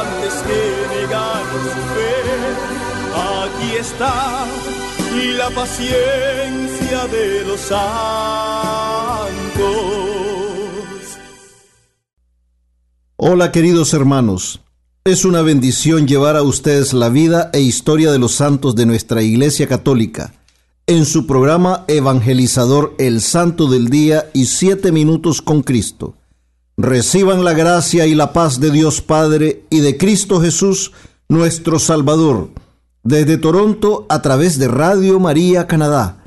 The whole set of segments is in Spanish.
antes que negar su fe. Aquí está la paciencia de los santos. Hola queridos hermanos, es una bendición llevar a ustedes la vida e historia de los santos de nuestra Iglesia Católica en su programa evangelizador El Santo del Día y Siete Minutos con Cristo. Reciban la gracia y la paz de Dios Padre y de Cristo Jesús, nuestro Salvador, desde Toronto a través de Radio María Canadá.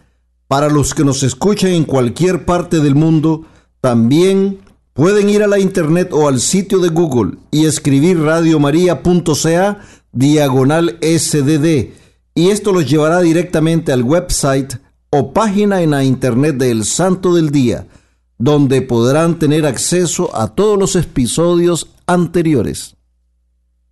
Para los que nos escuchan en cualquier parte del mundo, también pueden ir a la internet o al sitio de Google y escribir radiomaria.ca diagonal SDD y esto los llevará directamente al website o página en la internet del Santo del Día, donde podrán tener acceso a todos los episodios anteriores.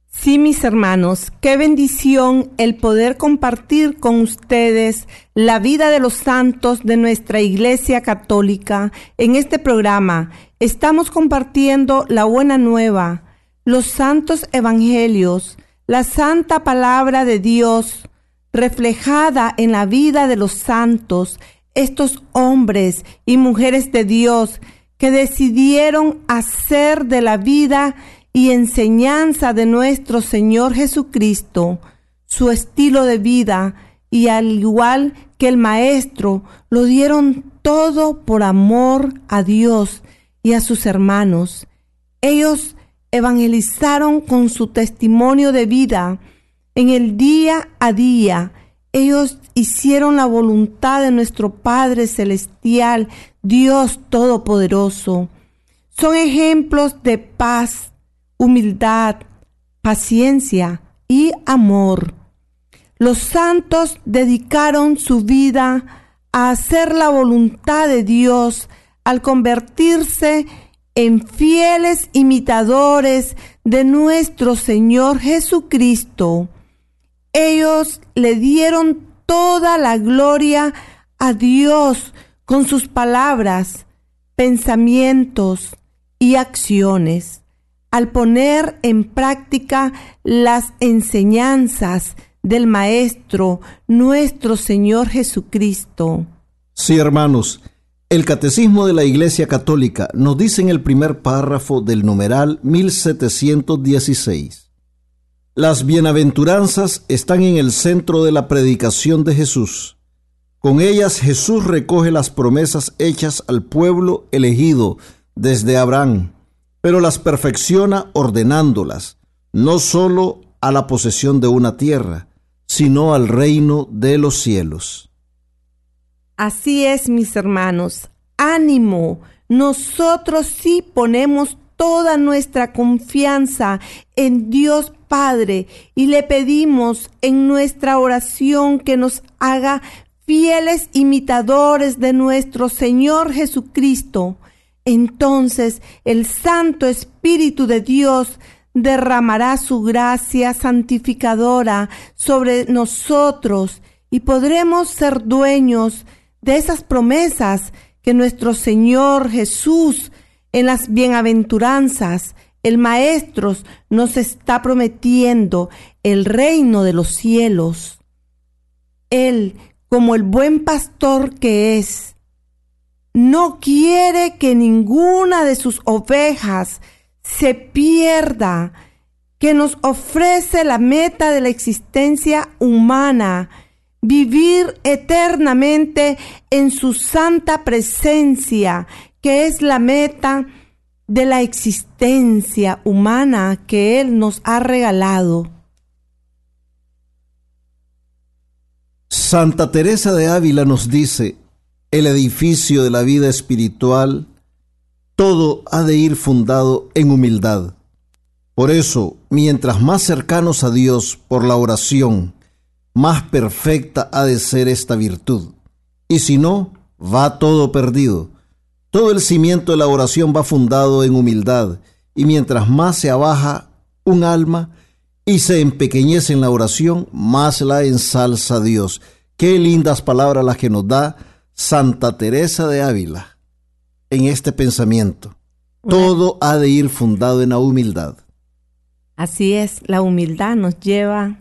Sí, mis hermanos, qué bendición el poder compartir con ustedes la vida de los santos de nuestra Iglesia Católica. En este programa estamos compartiendo la buena nueva, los santos evangelios, la santa palabra de Dios reflejada en la vida de los santos, estos hombres y mujeres de Dios que decidieron hacer de la vida y enseñanza de nuestro Señor Jesucristo, su estilo de vida, y al igual que el Maestro, lo dieron todo por amor a Dios y a sus hermanos. Ellos evangelizaron con su testimonio de vida. En el día a día, ellos hicieron la voluntad de nuestro Padre Celestial, Dios Todopoderoso. Son ejemplos de paz, humildad, paciencia y amor. Los santos dedicaron su vida a hacer la voluntad de Dios al convertirse en fieles imitadores de nuestro Señor Jesucristo. Ellos le dieron toda la gloria a Dios con sus palabras, pensamientos y acciones al poner en práctica las enseñanzas del Maestro, nuestro Señor Jesucristo. Sí, hermanos, el Catecismo de la Iglesia Católica nos dice en el primer párrafo del numeral 1716. Las bienaventuranzas están en el centro de la predicación de Jesús. Con ellas Jesús recoge las promesas hechas al pueblo elegido desde Abraham pero las perfecciona ordenándolas, no sólo a la posesión de una tierra, sino al reino de los cielos. Así es, mis hermanos, ánimo, nosotros sí ponemos toda nuestra confianza en Dios Padre y le pedimos en nuestra oración que nos haga fieles imitadores de nuestro Señor Jesucristo. Entonces el Santo Espíritu de Dios derramará su gracia santificadora sobre nosotros y podremos ser dueños de esas promesas que nuestro Señor Jesús en las bienaventuranzas, el Maestro nos está prometiendo el reino de los cielos. Él, como el buen pastor que es, no quiere que ninguna de sus ovejas se pierda que nos ofrece la meta de la existencia humana, vivir eternamente en su santa presencia, es la meta de la existencia humana que Él nos ha regalado. Santa Teresa de Ávila nos dice, el edificio de la vida espiritual, todo ha de ir fundado en humildad. Por eso, mientras más cercanos a Dios por la oración, más perfecta ha de ser esta virtud. Y si no, va todo perdido. Todo el cimiento de la oración va fundado en humildad, y mientras más se abaja un alma y se empequeñece en la oración, más la ensalza Dios. Qué lindas palabras las que nos da Santa Teresa de Ávila en este pensamiento. Todo ha de ir fundado en la humildad. Así es, la humildad nos lleva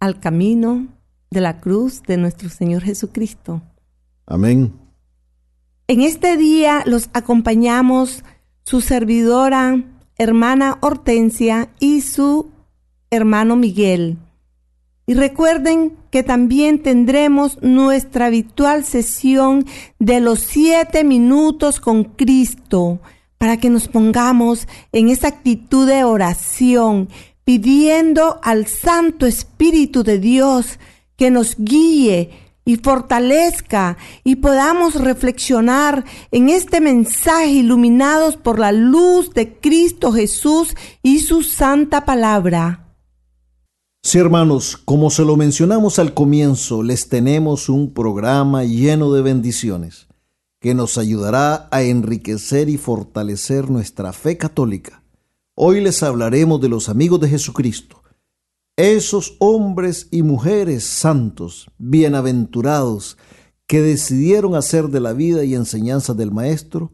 al camino de la cruz de nuestro Señor Jesucristo. Amén. En este día los acompañamos su servidora, hermana Hortensia y su hermano Miguel. Y recuerden que también tendremos nuestra habitual sesión de los siete minutos con Cristo para que nos pongamos en esa actitud de oración, pidiendo al Santo Espíritu de Dios que nos guíe y fortalezca y podamos reflexionar en este mensaje iluminados por la luz de Cristo Jesús y su santa palabra. Sí, hermanos, como se lo mencionamos al comienzo, les tenemos un programa lleno de bendiciones que nos ayudará a enriquecer y fortalecer nuestra fe católica. Hoy les hablaremos de los amigos de Jesucristo, esos hombres y mujeres santos, bienaventurados, que decidieron hacer de la vida y enseñanza del Maestro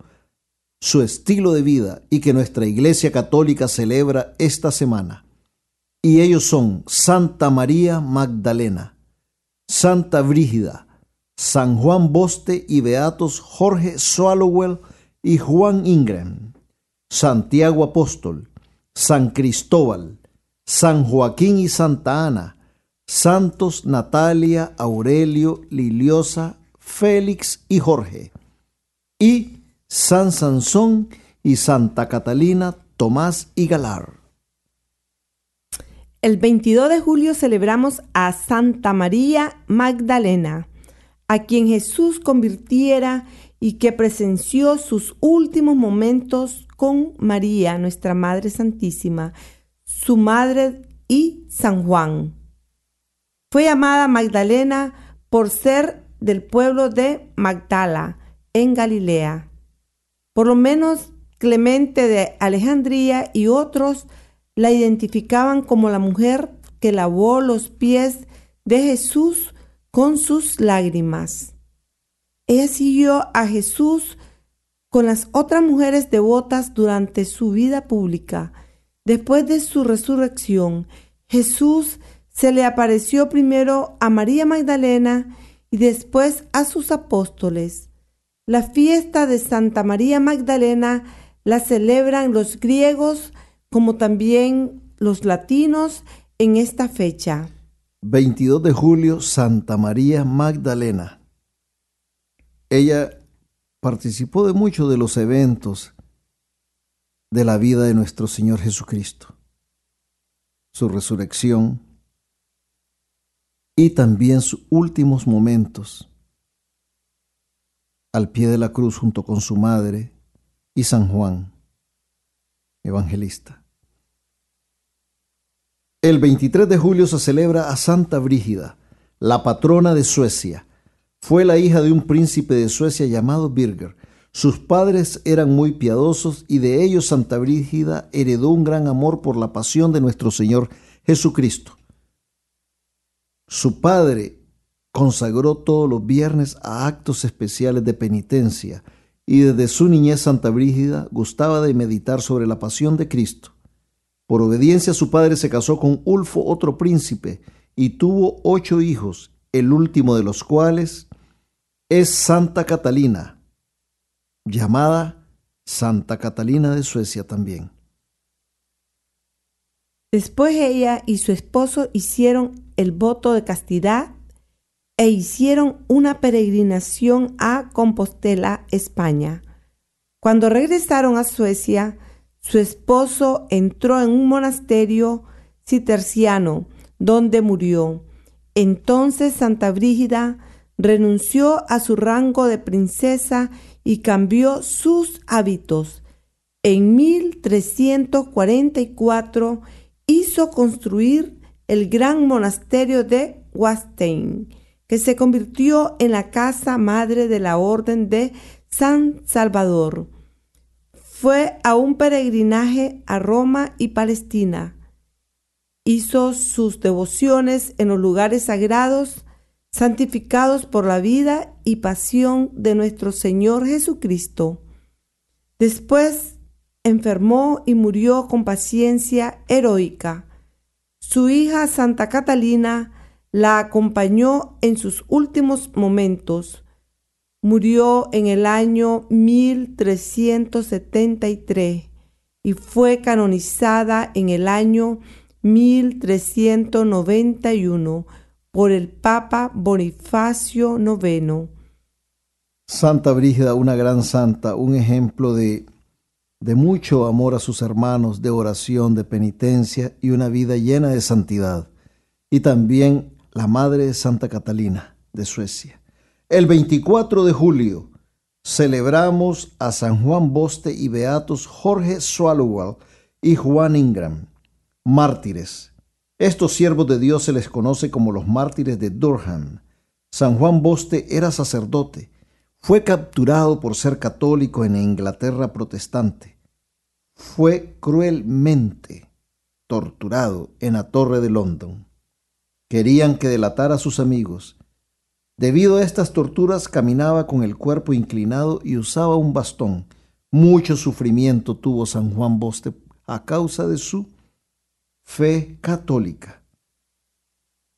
su estilo de vida y que nuestra Iglesia Católica celebra esta semana. Y ellos son Santa María Magdalena, Santa Brígida, San Juan Boste y Beatos Jorge Swallowell y Juan Ingram, Santiago Apóstol, San Cristóbal, San Joaquín y Santa Ana, Santos Natalia, Aurelio, Liliosa, Félix y Jorge, y San Sansón y Santa Catalina, Tomás y Galar. El 22 de julio celebramos a Santa María Magdalena a quien Jesús convirtiera y que presenció sus últimos momentos con María, nuestra Madre Santísima, su madre y San Juan. Fue llamada Magdalena por ser del pueblo de Magdala, en Galilea. Por lo menos Clemente de Alejandría y otros la identificaban como la mujer que lavó los pies de Jesús con sus lágrimas. Ella siguió a Jesús con las otras mujeres devotas durante su vida pública. Después de su resurrección, Jesús se le apareció primero a María Magdalena y después a sus apóstoles. La fiesta de Santa María Magdalena la celebran los griegos como también los latinos en esta fecha. 22 de julio, Santa María Magdalena. Ella participó de muchos de los eventos de la vida de nuestro Señor Jesucristo, su resurrección y también sus últimos momentos al pie de la cruz junto con su madre y San Juan, evangelista. El 23 de julio se celebra a Santa Brígida, la patrona de Suecia. Fue la hija de un príncipe de Suecia llamado Birger. Sus padres eran muy piadosos y de ellos Santa Brígida heredó un gran amor por la pasión de nuestro Señor Jesucristo. Su padre consagró todos los viernes a actos especiales de penitencia y desde su niñez Santa Brígida gustaba de meditar sobre la pasión de Cristo. Por obediencia su padre se casó con Ulfo, otro príncipe, y tuvo ocho hijos, el último de los cuales es Santa Catalina, llamada Santa Catalina de Suecia también. Después ella y su esposo hicieron el voto de castidad e hicieron una peregrinación a Compostela, España. Cuando regresaron a Suecia, su esposo entró en un monasterio citerciano, donde murió. Entonces Santa Brígida renunció a su rango de princesa y cambió sus hábitos. En 1344 hizo construir el gran monasterio de Wastein, que se convirtió en la casa madre de la Orden de San Salvador. Fue a un peregrinaje a Roma y Palestina. Hizo sus devociones en los lugares sagrados santificados por la vida y pasión de nuestro Señor Jesucristo. Después enfermó y murió con paciencia heroica. Su hija Santa Catalina la acompañó en sus últimos momentos. Murió en el año 1373 y fue canonizada en el año 1391 por el Papa Bonifacio IX. Santa Brígida, una gran santa, un ejemplo de, de mucho amor a sus hermanos, de oración, de penitencia y una vida llena de santidad. Y también la Madre de Santa Catalina de Suecia. El 24 de julio celebramos a San Juan Boste y Beatos Jorge Swallowell y Juan Ingram, mártires estos siervos de Dios se les conoce como los mártires de Durham. San Juan Boste era sacerdote. Fue capturado por ser católico en Inglaterra protestante. Fue cruelmente torturado en la Torre de London. Querían que delatara a sus amigos. Debido a estas torturas caminaba con el cuerpo inclinado y usaba un bastón. Mucho sufrimiento tuvo San Juan Boste a causa de su fe católica.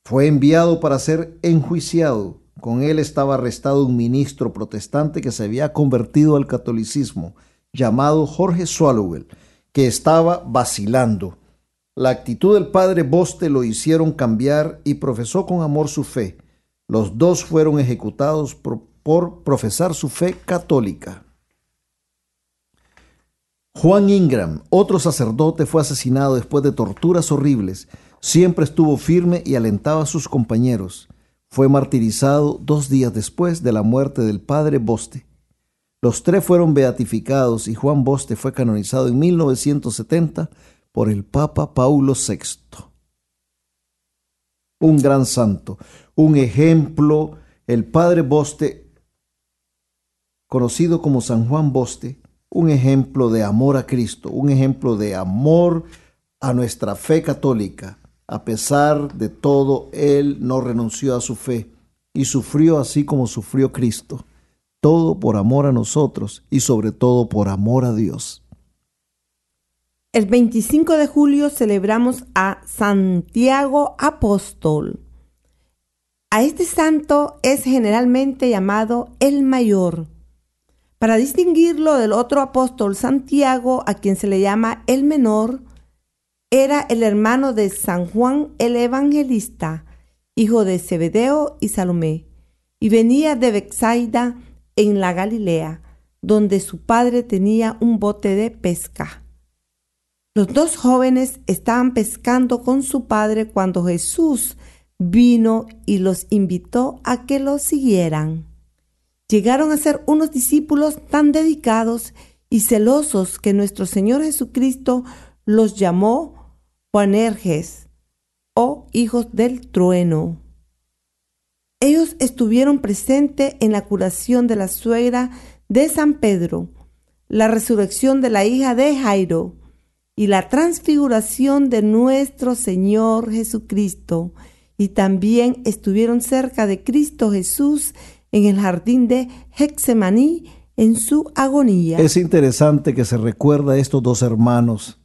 Fue enviado para ser enjuiciado. Con él estaba arrestado un ministro protestante que se había convertido al catolicismo, llamado Jorge Swallowell, que estaba vacilando. La actitud del padre Boste lo hicieron cambiar y profesó con amor su fe. Los dos fueron ejecutados por, por profesar su fe católica. Juan Ingram, otro sacerdote, fue asesinado después de torturas horribles. Siempre estuvo firme y alentaba a sus compañeros. Fue martirizado dos días después de la muerte del padre Boste. Los tres fueron beatificados y Juan Boste fue canonizado en 1970 por el Papa Paulo VI. Un gran santo, un ejemplo, el padre Boste, conocido como San Juan Boste, un ejemplo de amor a Cristo, un ejemplo de amor a nuestra fe católica. A pesar de todo, Él no renunció a su fe y sufrió así como sufrió Cristo. Todo por amor a nosotros y sobre todo por amor a Dios. El 25 de julio celebramos a Santiago Apóstol. A este santo es generalmente llamado el mayor para distinguirlo del otro apóstol Santiago, a quien se le llama el menor, era el hermano de San Juan el Evangelista, hijo de Zebedeo y Salomé, y venía de Bexaida en la Galilea, donde su padre tenía un bote de pesca. Los dos jóvenes estaban pescando con su padre cuando Jesús vino y los invitó a que lo siguieran llegaron a ser unos discípulos tan dedicados y celosos que nuestro Señor Jesucristo los llamó Juanerges o hijos del trueno. Ellos estuvieron presentes en la curación de la suegra de San Pedro, la resurrección de la hija de Jairo y la transfiguración de nuestro Señor Jesucristo, y también estuvieron cerca de Cristo Jesús en el jardín de Hexemaní en su agonía. Es interesante que se recuerda a estos dos hermanos,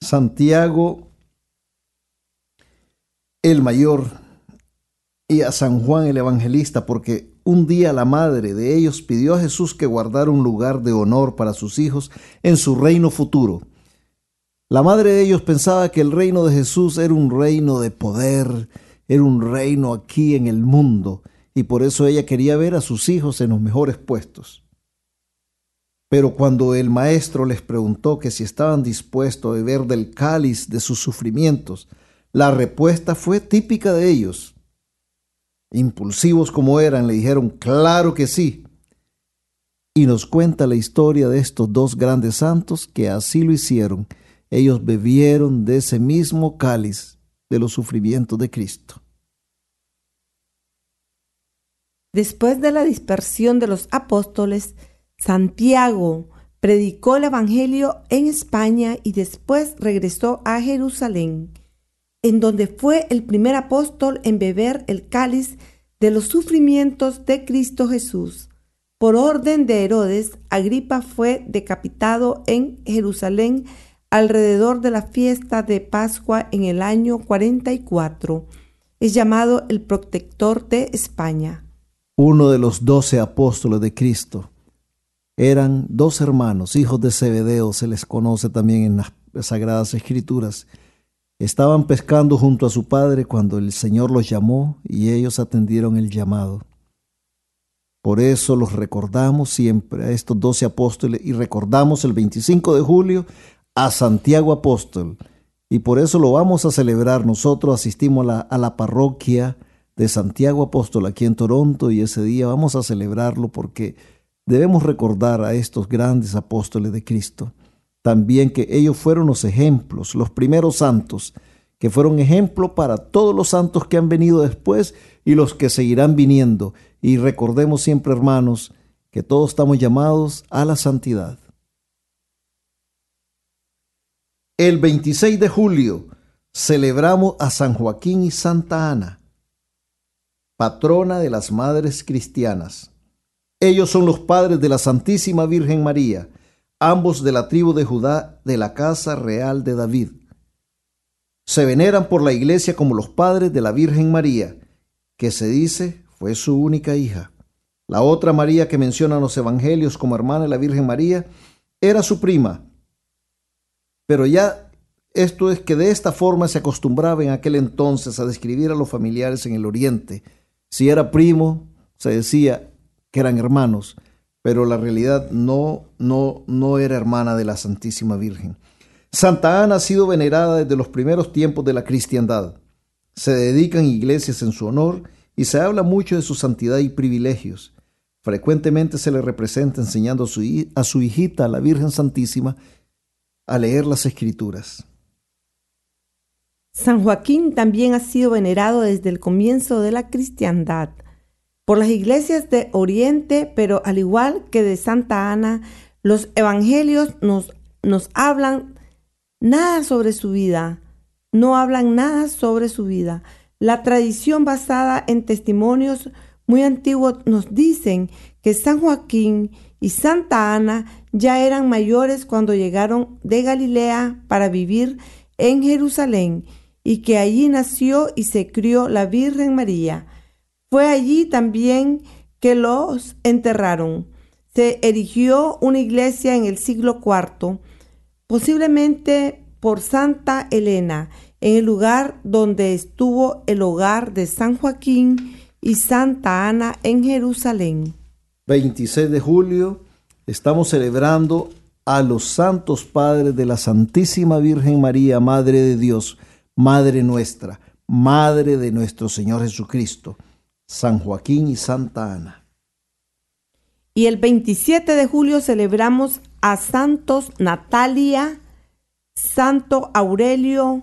Santiago el mayor y a San Juan el evangelista, porque un día la madre de ellos pidió a Jesús que guardara un lugar de honor para sus hijos en su reino futuro. La madre de ellos pensaba que el reino de Jesús era un reino de poder, era un reino aquí en el mundo, y por eso ella quería ver a sus hijos en los mejores puestos. Pero cuando el maestro les preguntó que si estaban dispuestos a beber del cáliz de sus sufrimientos, la respuesta fue típica de ellos. Impulsivos como eran, le dijeron, claro que sí. Y nos cuenta la historia de estos dos grandes santos que así lo hicieron. Ellos bebieron de ese mismo cáliz de los sufrimientos de Cristo. Después de la dispersión de los apóstoles, Santiago predicó el Evangelio en España y después regresó a Jerusalén, en donde fue el primer apóstol en beber el cáliz de los sufrimientos de Cristo Jesús. Por orden de Herodes, Agripa fue decapitado en Jerusalén alrededor de la fiesta de Pascua en el año 44. Es llamado el protector de España. Uno de los doce apóstoles de Cristo eran dos hermanos, hijos de Zebedeo, se les conoce también en las Sagradas Escrituras. Estaban pescando junto a su padre cuando el Señor los llamó y ellos atendieron el llamado. Por eso los recordamos siempre a estos doce apóstoles y recordamos el 25 de julio a Santiago Apóstol. Y por eso lo vamos a celebrar. Nosotros asistimos a la, a la parroquia de Santiago Apóstol aquí en Toronto y ese día vamos a celebrarlo porque Debemos recordar a estos grandes apóstoles de Cristo, también que ellos fueron los ejemplos, los primeros santos, que fueron ejemplo para todos los santos que han venido después y los que seguirán viniendo. Y recordemos siempre, hermanos, que todos estamos llamados a la santidad. El 26 de julio celebramos a San Joaquín y Santa Ana, patrona de las madres cristianas. Ellos son los padres de la Santísima Virgen María, ambos de la tribu de Judá de la casa real de David. Se veneran por la iglesia como los padres de la Virgen María, que se dice fue su única hija. La otra María que mencionan los evangelios como hermana de la Virgen María era su prima. Pero ya esto es que de esta forma se acostumbraba en aquel entonces a describir a los familiares en el oriente. Si era primo, se decía que eran hermanos, pero la realidad no, no, no era hermana de la Santísima Virgen. Santa Ana ha sido venerada desde los primeros tiempos de la cristiandad. Se dedican iglesias en su honor y se habla mucho de su santidad y privilegios. Frecuentemente se le representa enseñando a su, a su hijita, la Virgen Santísima, a leer las escrituras. San Joaquín también ha sido venerado desde el comienzo de la cristiandad por las iglesias de Oriente, pero al igual que de Santa Ana, los evangelios nos, nos hablan nada sobre su vida, no hablan nada sobre su vida. La tradición basada en testimonios muy antiguos nos dicen que San Joaquín y Santa Ana ya eran mayores cuando llegaron de Galilea para vivir en Jerusalén y que allí nació y se crió la Virgen María. Fue allí también que los enterraron. Se erigió una iglesia en el siglo IV, posiblemente por Santa Elena, en el lugar donde estuvo el hogar de San Joaquín y Santa Ana en Jerusalén. 26 de julio estamos celebrando a los santos padres de la Santísima Virgen María, Madre de Dios, Madre nuestra, Madre de nuestro Señor Jesucristo. San Joaquín y Santa Ana. Y el 27 de julio celebramos a Santos Natalia, Santo Aurelio,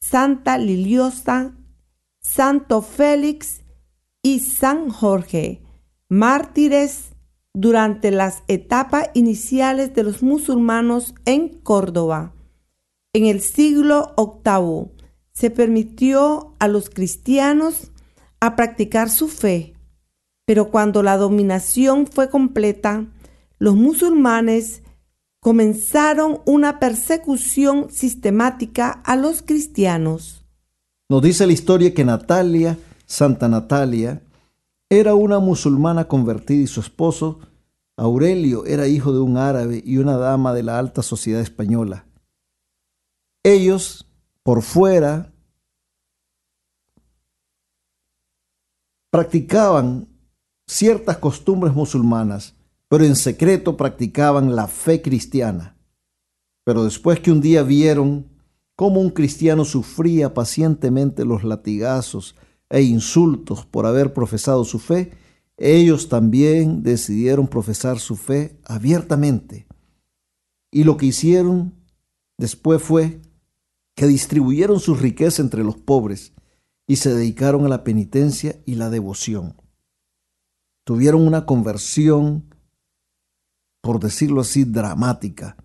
Santa Liliosa, Santo Félix y San Jorge, mártires durante las etapas iniciales de los musulmanos en Córdoba. En el siglo VIII se permitió a los cristianos a practicar su fe. Pero cuando la dominación fue completa, los musulmanes comenzaron una persecución sistemática a los cristianos. Nos dice la historia que Natalia, Santa Natalia, era una musulmana convertida y su esposo, Aurelio, era hijo de un árabe y una dama de la alta sociedad española. Ellos, por fuera, practicaban ciertas costumbres musulmanas, pero en secreto practicaban la fe cristiana. Pero después que un día vieron cómo un cristiano sufría pacientemente los latigazos e insultos por haber profesado su fe, ellos también decidieron profesar su fe abiertamente. Y lo que hicieron después fue que distribuyeron su riqueza entre los pobres y se dedicaron a la penitencia y la devoción. Tuvieron una conversión, por decirlo así, dramática.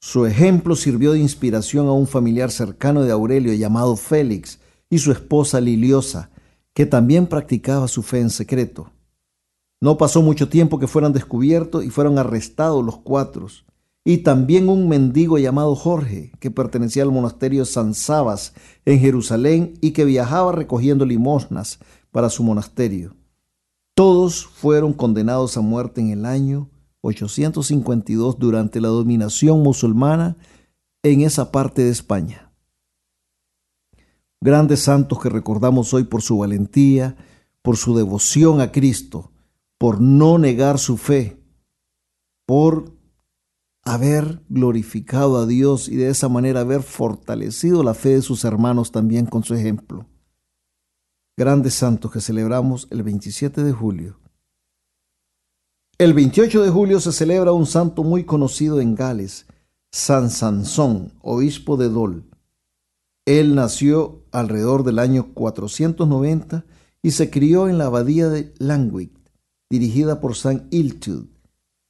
Su ejemplo sirvió de inspiración a un familiar cercano de Aurelio llamado Félix y su esposa Liliosa, que también practicaba su fe en secreto. No pasó mucho tiempo que fueran descubiertos y fueron arrestados los cuatro, y también un mendigo llamado Jorge, que pertenecía al monasterio San Sabas en Jerusalén y que viajaba recogiendo limosnas para su monasterio. Todos fueron condenados a muerte en el año 852 durante la dominación musulmana en esa parte de España. Grandes santos que recordamos hoy por su valentía, por su devoción a Cristo, por no negar su fe, por haber glorificado a Dios y de esa manera haber fortalecido la fe de sus hermanos también con su ejemplo. Grandes santos que celebramos el 27 de julio. El 28 de julio se celebra un santo muy conocido en Gales, San Sansón, obispo de Dol. Él nació alrededor del año 490 y se crió en la abadía de Langwick, dirigida por San Iltud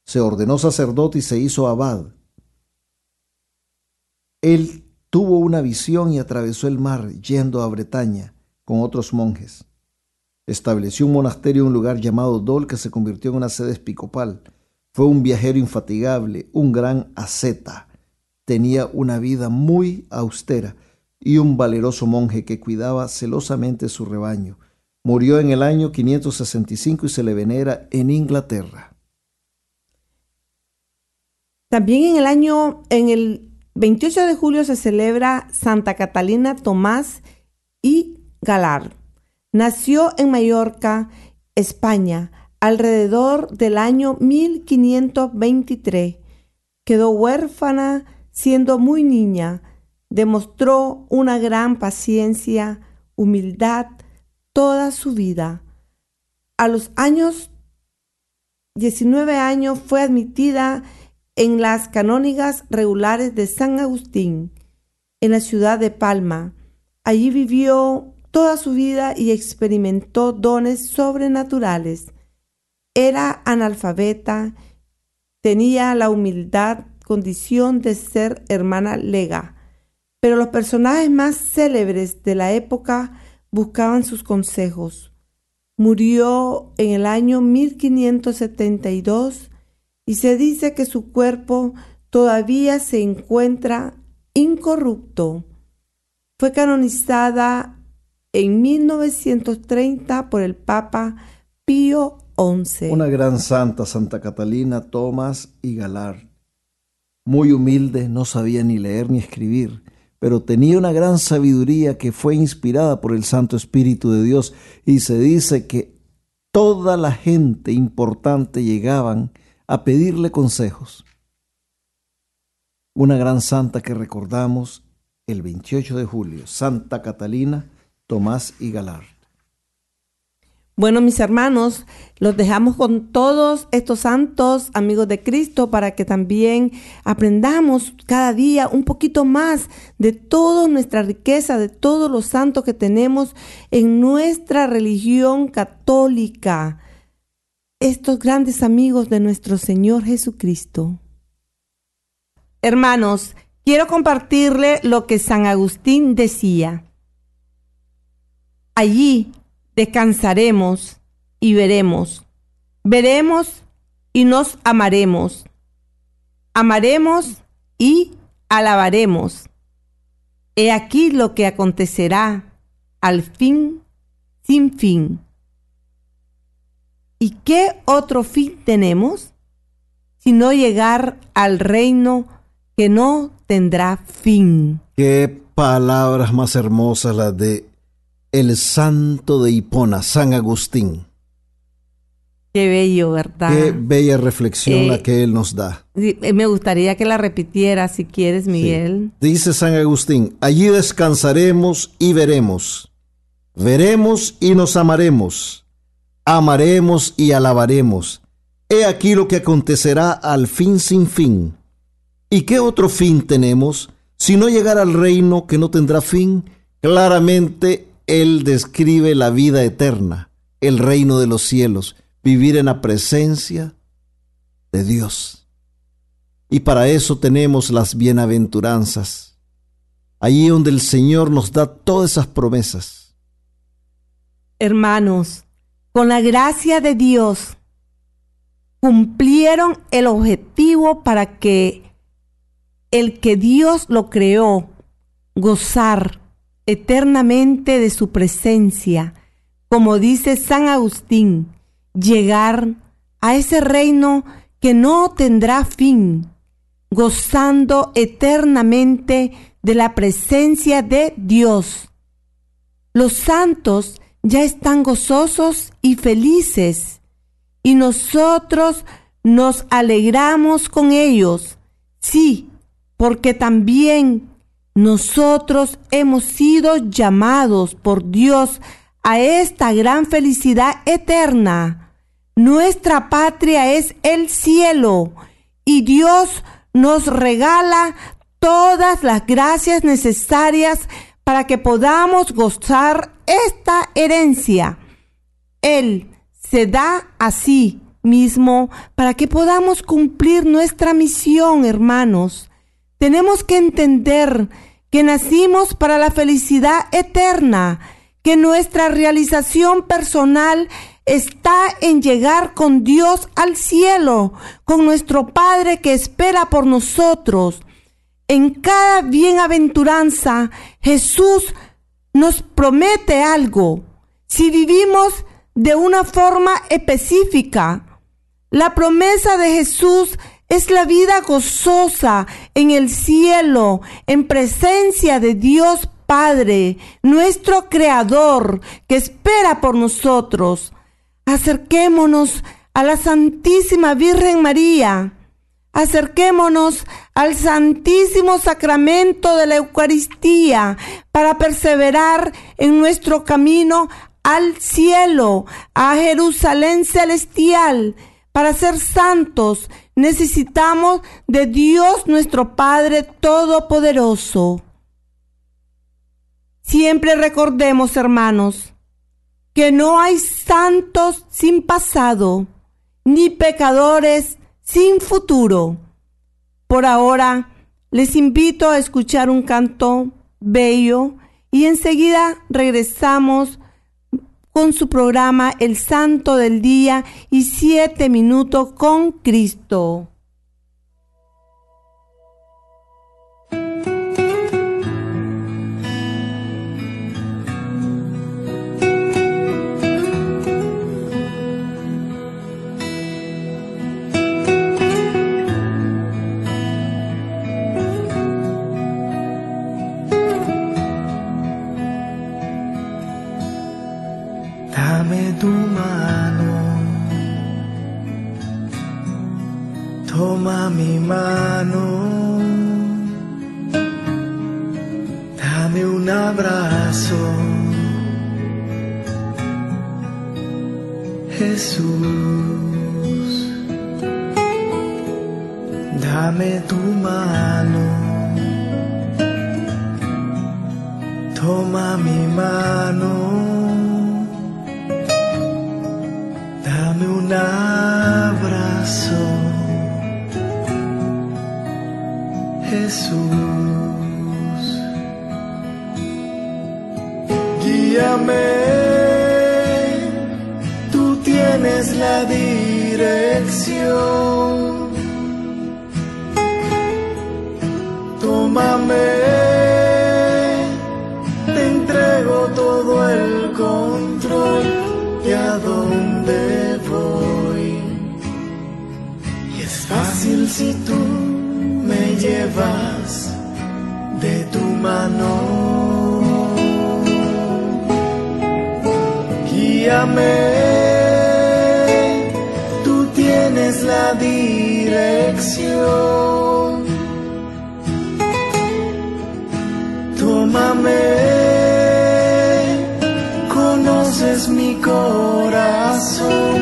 se ordenó sacerdote y se hizo abad. Él tuvo una visión y atravesó el mar yendo a Bretaña con otros monjes. Estableció un monasterio en un lugar llamado Dol que se convirtió en una sede episcopal. Fue un viajero infatigable, un gran asceta. Tenía una vida muy austera y un valeroso monje que cuidaba celosamente su rebaño. Murió en el año 565 y se le venera en Inglaterra. También en el año, en el 28 de julio se celebra Santa Catalina Tomás y Galar. Nació en Mallorca, España, alrededor del año 1523. Quedó huérfana siendo muy niña. Demostró una gran paciencia, humildad toda su vida. A los años 19 años fue admitida en las canónigas regulares de San Agustín, en la ciudad de Palma. Allí vivió toda su vida y experimentó dones sobrenaturales. Era analfabeta, tenía la humildad condición de ser hermana lega, pero los personajes más célebres de la época buscaban sus consejos. Murió en el año 1572 y se dice que su cuerpo todavía se encuentra incorrupto. Fue canonizada en 1930 por el Papa Pío XI. Una gran santa, Santa Catalina Tomás y Galar. Muy humilde, no sabía ni leer ni escribir, pero tenía una gran sabiduría que fue inspirada por el Santo Espíritu de Dios y se dice que toda la gente importante llegaban a pedirle consejos. Una gran santa que recordamos el 28 de julio, Santa Catalina, Tomás y Galar. Bueno, mis hermanos, los dejamos con todos estos santos amigos de Cristo para que también aprendamos cada día un poquito más de toda nuestra riqueza, de todos los santos que tenemos en nuestra religión católica estos grandes amigos de nuestro Señor Jesucristo. Hermanos, quiero compartirle lo que San Agustín decía. Allí descansaremos y veremos. Veremos y nos amaremos. Amaremos y alabaremos. He aquí lo que acontecerá al fin sin fin. ¿Y qué otro fin tenemos? Sino llegar al reino que no tendrá fin. Qué palabras más hermosas las de el santo de Hipona, San Agustín. Qué bello, ¿verdad? Qué bella reflexión Eh, la que él nos da. Eh, Me gustaría que la repitiera si quieres, Miguel. Dice San Agustín, allí descansaremos y veremos. Veremos y nos amaremos. Amaremos y alabaremos. He aquí lo que acontecerá al fin sin fin. ¿Y qué otro fin tenemos? Si no llegar al reino que no tendrá fin, claramente Él describe la vida eterna, el reino de los cielos, vivir en la presencia de Dios. Y para eso tenemos las bienaventuranzas, allí donde el Señor nos da todas esas promesas. Hermanos, con la gracia de Dios, cumplieron el objetivo para que el que Dios lo creó, gozar eternamente de su presencia, como dice San Agustín, llegar a ese reino que no tendrá fin, gozando eternamente de la presencia de Dios. Los santos ya están gozosos y felices, y nosotros nos alegramos con ellos. Sí, porque también nosotros hemos sido llamados por Dios a esta gran felicidad eterna. Nuestra patria es el cielo y Dios nos regala todas las gracias necesarias para que podamos gozar esta herencia. Él se da a sí mismo para que podamos cumplir nuestra misión, hermanos. Tenemos que entender que nacimos para la felicidad eterna, que nuestra realización personal está en llegar con Dios al cielo, con nuestro Padre que espera por nosotros. En cada bienaventuranza Jesús nos promete algo. Si vivimos de una forma específica, la promesa de Jesús es la vida gozosa en el cielo, en presencia de Dios Padre, nuestro Creador, que espera por nosotros. Acerquémonos a la Santísima Virgen María. Acerquémonos al Santísimo Sacramento de la Eucaristía para perseverar en nuestro camino al cielo, a Jerusalén celestial. Para ser santos necesitamos de Dios nuestro Padre Todopoderoso. Siempre recordemos, hermanos, que no hay santos sin pasado, ni pecadores sin futuro. Por ahora, les invito a escuchar un canto bello y enseguida regresamos con su programa El Santo del Día y Siete Minutos con Cristo. Dirección. Tómame, conoces mi corazón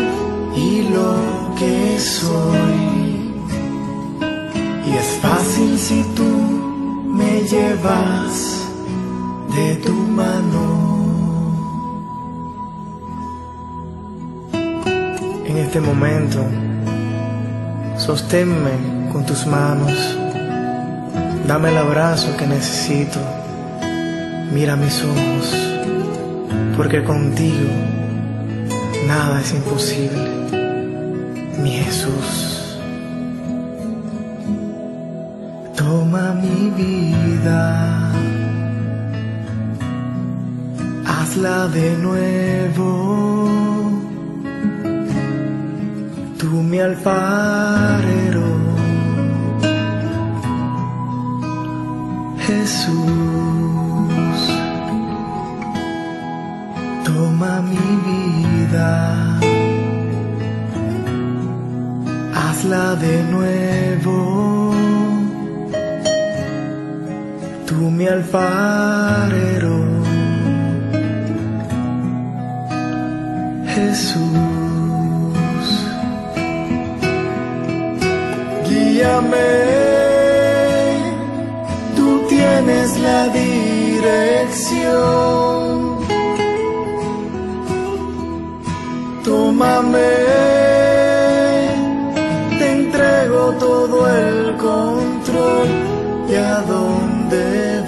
y lo que soy. Y es fácil si tú me llevas de tu mano. En este momento, sosténme con tus manos. Dame el abrazo que necesito. Mira mis ojos, porque contigo nada es imposible, mi Jesús. Toma mi vida, hazla de nuevo. Tú mi alfarero, Jesús. Toma mi vida, hazla de nuevo. Tú mi alfarero, Jesús. Guíame, tú tienes la dirección. Tómame, te entrego todo el control de a dónde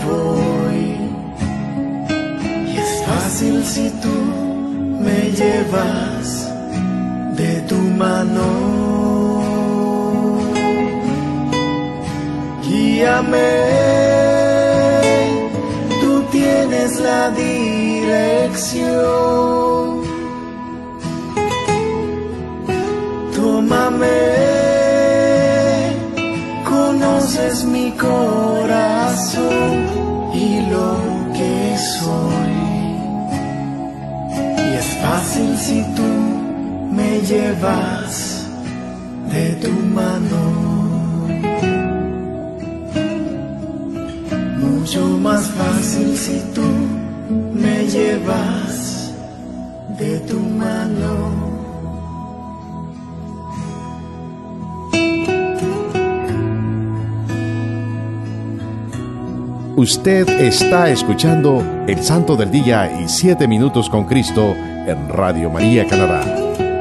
voy. Y es fácil si tú me llevas de tu mano. Tú tienes la dirección. Tómame, conoces mi corazón y lo que soy. Y es fácil si tú me llevas de tu mano. Si tú me llevas de tu mano. Usted está escuchando El Santo del Día y Siete Minutos con Cristo en Radio María Canadá,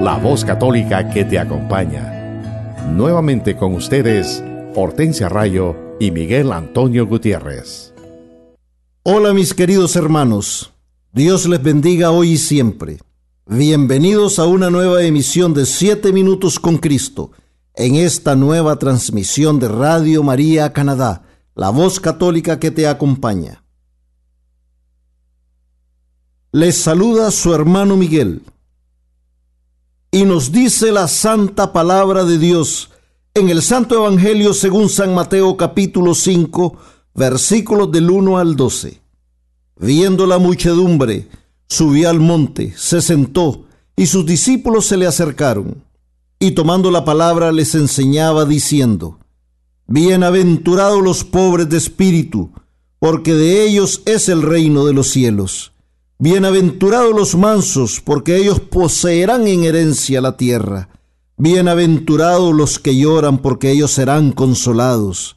la voz católica que te acompaña. Nuevamente con ustedes, Hortensia Rayo y Miguel Antonio Gutiérrez. Hola mis queridos hermanos, Dios les bendiga hoy y siempre. Bienvenidos a una nueva emisión de Siete Minutos con Cristo, en esta nueva transmisión de Radio María Canadá la voz católica que te acompaña. Les saluda su hermano Miguel y nos dice la santa palabra de Dios en el Santo Evangelio según San Mateo capítulo 5 versículos del 1 al 12. Viendo la muchedumbre, subió al monte, se sentó y sus discípulos se le acercaron y tomando la palabra les enseñaba diciendo, Bienaventurados los pobres de espíritu, porque de ellos es el reino de los cielos. Bienaventurados los mansos, porque ellos poseerán en herencia la tierra. Bienaventurados los que lloran, porque ellos serán consolados.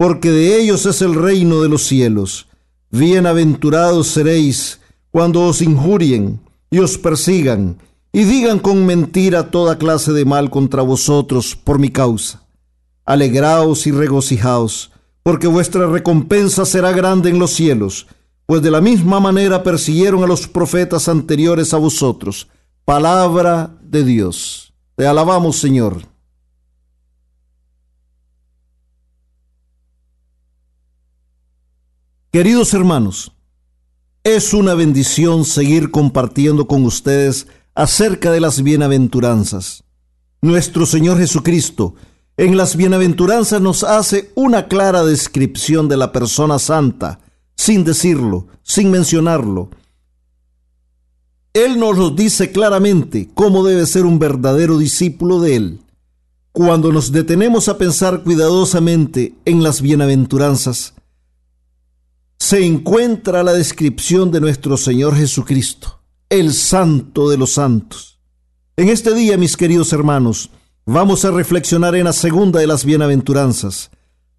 porque de ellos es el reino de los cielos. Bienaventurados seréis cuando os injurien y os persigan, y digan con mentira toda clase de mal contra vosotros por mi causa. Alegraos y regocijaos, porque vuestra recompensa será grande en los cielos, pues de la misma manera persiguieron a los profetas anteriores a vosotros. Palabra de Dios. Te alabamos, Señor. Queridos hermanos, es una bendición seguir compartiendo con ustedes acerca de las bienaventuranzas. Nuestro Señor Jesucristo en las bienaventuranzas nos hace una clara descripción de la persona santa, sin decirlo, sin mencionarlo. Él nos lo dice claramente cómo debe ser un verdadero discípulo de Él. Cuando nos detenemos a pensar cuidadosamente en las bienaventuranzas, se encuentra la descripción de nuestro Señor Jesucristo, el Santo de los Santos. En este día, mis queridos hermanos, vamos a reflexionar en la segunda de las bienaventuranzas.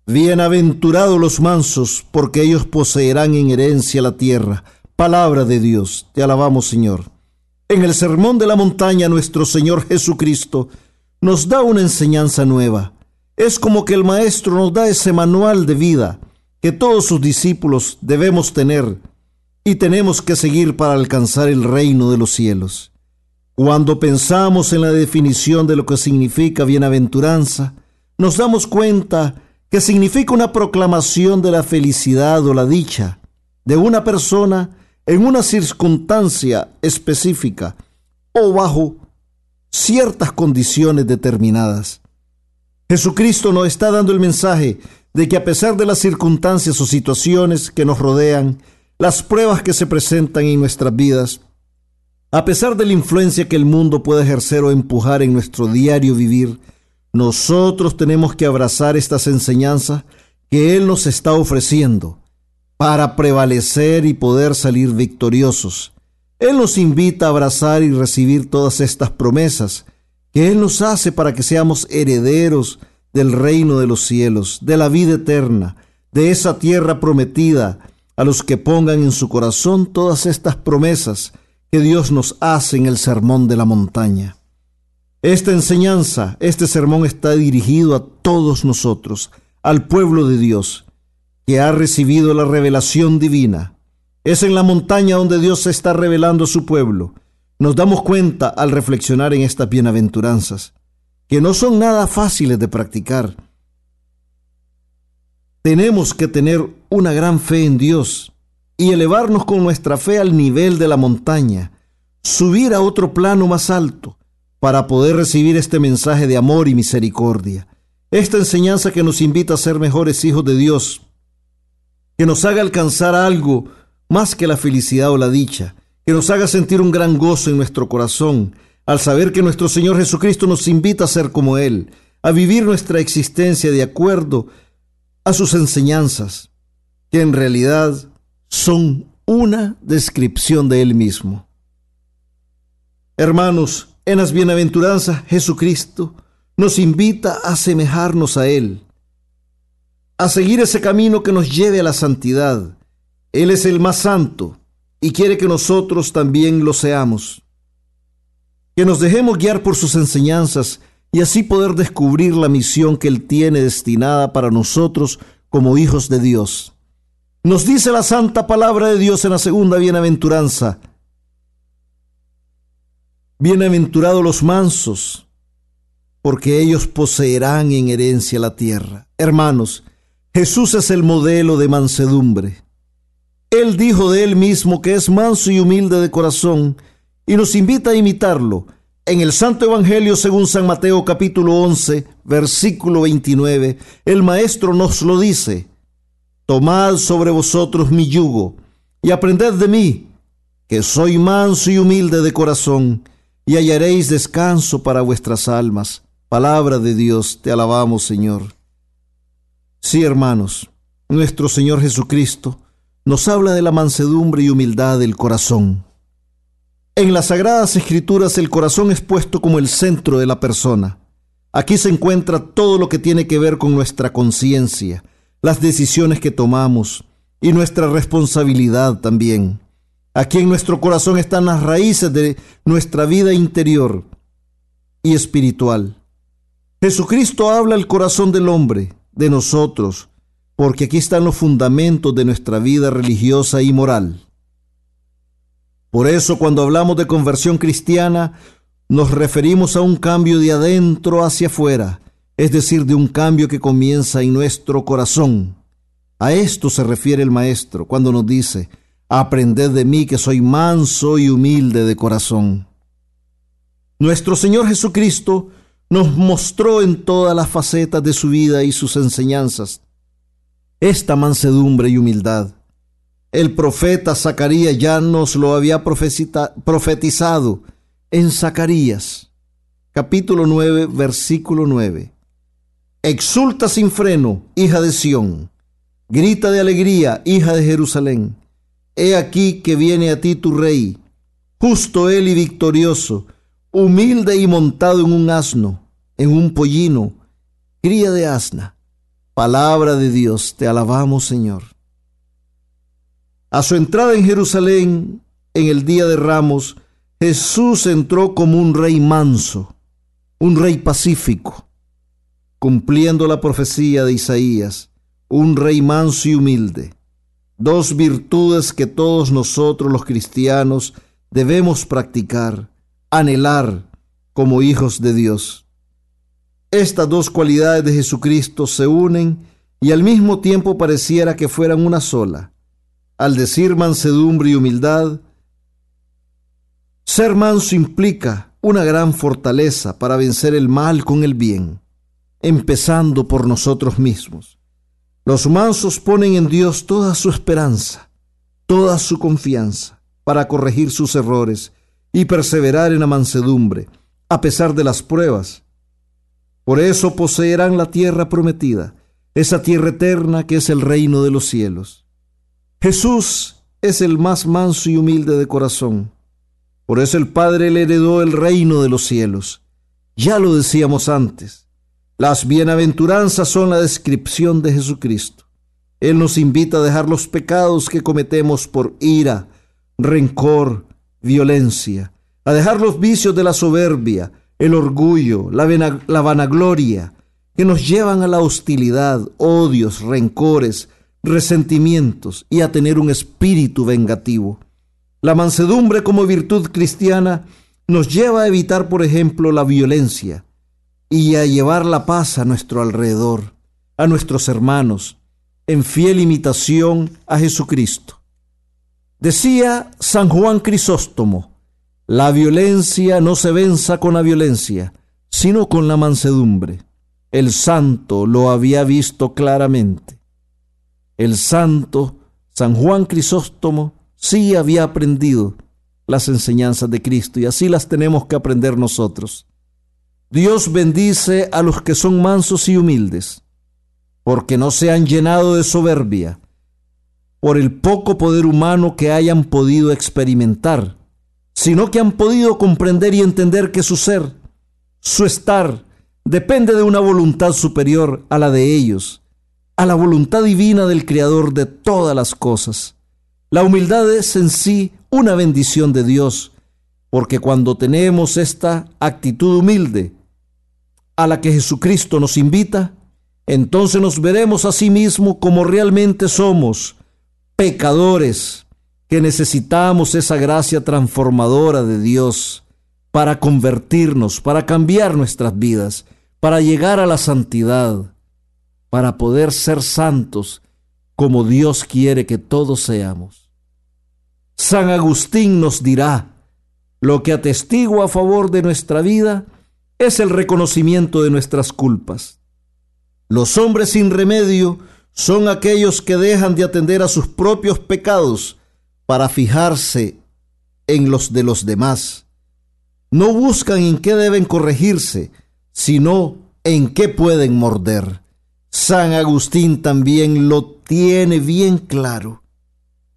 Bienaventurados los mansos, porque ellos poseerán en herencia la tierra. Palabra de Dios, te alabamos Señor. En el Sermón de la Montaña, nuestro Señor Jesucristo nos da una enseñanza nueva. Es como que el Maestro nos da ese manual de vida que todos sus discípulos debemos tener y tenemos que seguir para alcanzar el reino de los cielos. Cuando pensamos en la definición de lo que significa bienaventuranza, nos damos cuenta que significa una proclamación de la felicidad o la dicha de una persona en una circunstancia específica o bajo ciertas condiciones determinadas. Jesucristo nos está dando el mensaje de que a pesar de las circunstancias o situaciones que nos rodean, las pruebas que se presentan en nuestras vidas, a pesar de la influencia que el mundo puede ejercer o empujar en nuestro diario vivir, nosotros tenemos que abrazar estas enseñanzas que Él nos está ofreciendo para prevalecer y poder salir victoriosos. Él nos invita a abrazar y recibir todas estas promesas que Él nos hace para que seamos herederos del reino de los cielos, de la vida eterna, de esa tierra prometida, a los que pongan en su corazón todas estas promesas que Dios nos hace en el sermón de la montaña. Esta enseñanza, este sermón está dirigido a todos nosotros, al pueblo de Dios, que ha recibido la revelación divina. Es en la montaña donde Dios se está revelando a su pueblo. Nos damos cuenta al reflexionar en estas bienaventuranzas que no son nada fáciles de practicar. Tenemos que tener una gran fe en Dios y elevarnos con nuestra fe al nivel de la montaña, subir a otro plano más alto para poder recibir este mensaje de amor y misericordia, esta enseñanza que nos invita a ser mejores hijos de Dios, que nos haga alcanzar algo más que la felicidad o la dicha, que nos haga sentir un gran gozo en nuestro corazón, al saber que nuestro Señor Jesucristo nos invita a ser como Él, a vivir nuestra existencia de acuerdo a sus enseñanzas, que en realidad son una descripción de Él mismo. Hermanos, en las bienaventuranzas Jesucristo nos invita a asemejarnos a Él, a seguir ese camino que nos lleve a la santidad. Él es el más santo y quiere que nosotros también lo seamos que nos dejemos guiar por sus enseñanzas y así poder descubrir la misión que Él tiene destinada para nosotros como hijos de Dios. Nos dice la santa palabra de Dios en la segunda bienaventuranza. Bienaventurados los mansos, porque ellos poseerán en herencia la tierra. Hermanos, Jesús es el modelo de mansedumbre. Él dijo de él mismo que es manso y humilde de corazón, y nos invita a imitarlo. En el Santo Evangelio según San Mateo capítulo 11, versículo 29, el Maestro nos lo dice, Tomad sobre vosotros mi yugo y aprended de mí, que soy manso y humilde de corazón, y hallaréis descanso para vuestras almas. Palabra de Dios, te alabamos Señor. Sí, hermanos, nuestro Señor Jesucristo nos habla de la mansedumbre y humildad del corazón. En las Sagradas Escrituras el corazón es puesto como el centro de la persona. Aquí se encuentra todo lo que tiene que ver con nuestra conciencia, las decisiones que tomamos y nuestra responsabilidad también. Aquí en nuestro corazón están las raíces de nuestra vida interior y espiritual. Jesucristo habla al corazón del hombre, de nosotros, porque aquí están los fundamentos de nuestra vida religiosa y moral. Por eso cuando hablamos de conversión cristiana, nos referimos a un cambio de adentro hacia afuera, es decir, de un cambio que comienza en nuestro corazón. A esto se refiere el Maestro cuando nos dice, aprended de mí que soy manso y humilde de corazón. Nuestro Señor Jesucristo nos mostró en todas las facetas de su vida y sus enseñanzas esta mansedumbre y humildad. El profeta Zacarías ya nos lo había profetizado en Zacarías, capítulo 9, versículo 9. Exulta sin freno, hija de Sión, grita de alegría, hija de Jerusalén. He aquí que viene a ti tu rey, justo él y victorioso, humilde y montado en un asno, en un pollino, cría de asna Palabra de Dios, te alabamos Señor. A su entrada en Jerusalén, en el día de Ramos, Jesús entró como un rey manso, un rey pacífico, cumpliendo la profecía de Isaías, un rey manso y humilde, dos virtudes que todos nosotros los cristianos debemos practicar, anhelar como hijos de Dios. Estas dos cualidades de Jesucristo se unen y al mismo tiempo pareciera que fueran una sola. Al decir mansedumbre y humildad, ser manso implica una gran fortaleza para vencer el mal con el bien, empezando por nosotros mismos. Los mansos ponen en Dios toda su esperanza, toda su confianza para corregir sus errores y perseverar en la mansedumbre, a pesar de las pruebas por eso poseerán la tierra prometida, esa tierra eterna que es el reino de los cielos. Jesús es el más manso y humilde de corazón. Por eso el Padre le heredó el reino de los cielos. Ya lo decíamos antes. Las bienaventuranzas son la descripción de Jesucristo. Él nos invita a dejar los pecados que cometemos por ira, rencor, violencia, a dejar los vicios de la soberbia, el orgullo, la, vanagloria, que nos llevan a la hostilidad, odios, rencores, resentimientos y a tener un espíritu vengativo. La mansedumbre como virtud cristiana nos lleva a evitar, por ejemplo, la violencia y a llevar la paz a nuestro alrededor, a nuestros hermanos, en fiel imitación a Jesucristo. Decía San Juan Crisóstomo, la violencia no se venza con la violencia, sino con la mansedumbre. El santo lo había visto claramente. El santo San Juan Crisóstomo sí había aprendido las enseñanzas de Cristo y así las tenemos que aprender nosotros. Dios bendice a los que son mansos y humildes, porque no se han llenado de soberbia, por el poco poder humano que hayan podido experimentar sino que han podido comprender y entender que su ser, su estar, depende de una voluntad superior a la de ellos, a la voluntad divina del Creador de todas las cosas. La humildad es en sí una bendición de Dios, porque cuando tenemos esta actitud humilde a la que Jesucristo nos invita, entonces nos veremos a sí mismo como realmente somos, pecadores, que necesitamos esa gracia transformadora de Dios para convertirnos, para cambiar nuestras vidas, para llegar a la santidad, para poder ser santos como Dios quiere que todos seamos. San Agustín nos dirá, lo que atestigua a favor de nuestra vida es el reconocimiento de nuestras culpas. Los hombres sin remedio son aquellos que dejan de atender a sus propios pecados para fijarse en los de los demás. No buscan en qué deben corregirse, sino en qué pueden morder. San Agustín también lo tiene bien claro,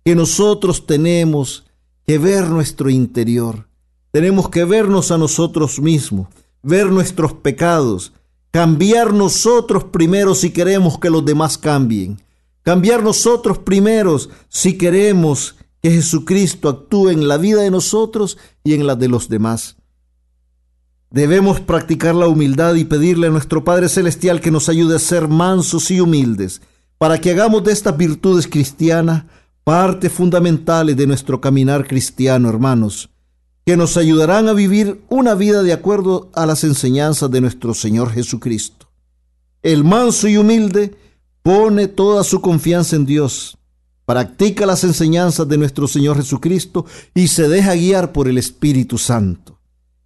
que nosotros tenemos que ver nuestro interior, tenemos que vernos a nosotros mismos, ver nuestros pecados, cambiar nosotros primero si queremos que los demás cambien, cambiar nosotros primeros si queremos que Jesucristo actúe en la vida de nosotros y en la de los demás. Debemos practicar la humildad y pedirle a nuestro Padre Celestial que nos ayude a ser mansos y humildes, para que hagamos de estas virtudes cristianas partes fundamentales de nuestro caminar cristiano, hermanos, que nos ayudarán a vivir una vida de acuerdo a las enseñanzas de nuestro Señor Jesucristo. El manso y humilde pone toda su confianza en Dios, practica las enseñanzas de nuestro Señor Jesucristo y se deja guiar por el Espíritu Santo.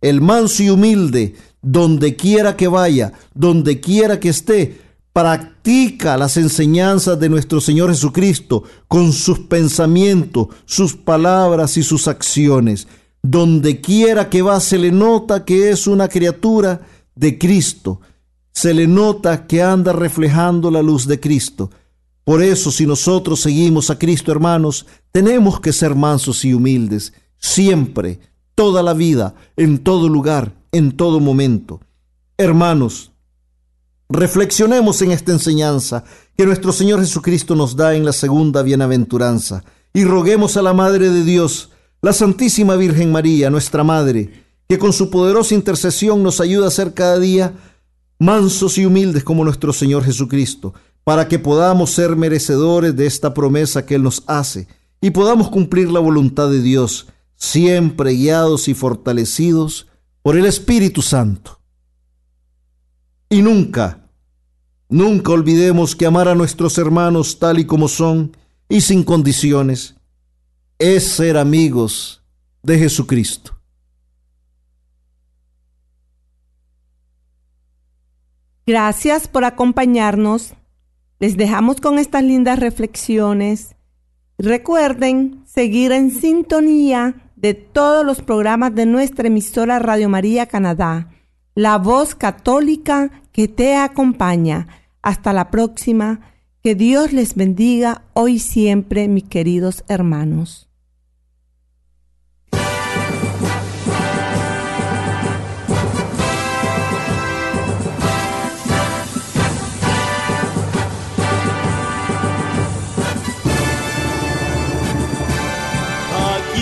El manso y humilde, donde quiera que vaya, donde quiera que esté, practica las enseñanzas de nuestro Señor Jesucristo con sus pensamientos, sus palabras y sus acciones. Donde quiera que va se le nota que es una criatura de Cristo. Se le nota que anda reflejando la luz de Cristo. Por eso si nosotros seguimos a Cristo, hermanos, tenemos que ser mansos y humildes, siempre, toda la vida, en todo lugar, en todo momento. Hermanos, Reflexionemos en esta enseñanza que nuestro Señor Jesucristo nos da en la segunda bienaventuranza y roguemos a la Madre de Dios, la Santísima Virgen María, nuestra Madre, que con su poderosa intercesión nos ayuda a ser cada día mansos y humildes como nuestro Señor Jesucristo, para que podamos ser merecedores de esta promesa que Él nos hace y podamos cumplir la voluntad de Dios, siempre guiados y fortalecidos por el Espíritu Santo. Y nunca, nunca olvidemos que amar a nuestros hermanos tal y como son y sin condiciones es ser amigos de Jesucristo. Gracias por acompañarnos. Les dejamos con estas lindas reflexiones. Recuerden seguir en sintonía de todos los programas de nuestra emisora Radio María Canadá la voz católica que te acompaña. Hasta la próxima. Que Dios les bendiga hoy siempre, mis queridos hermanos.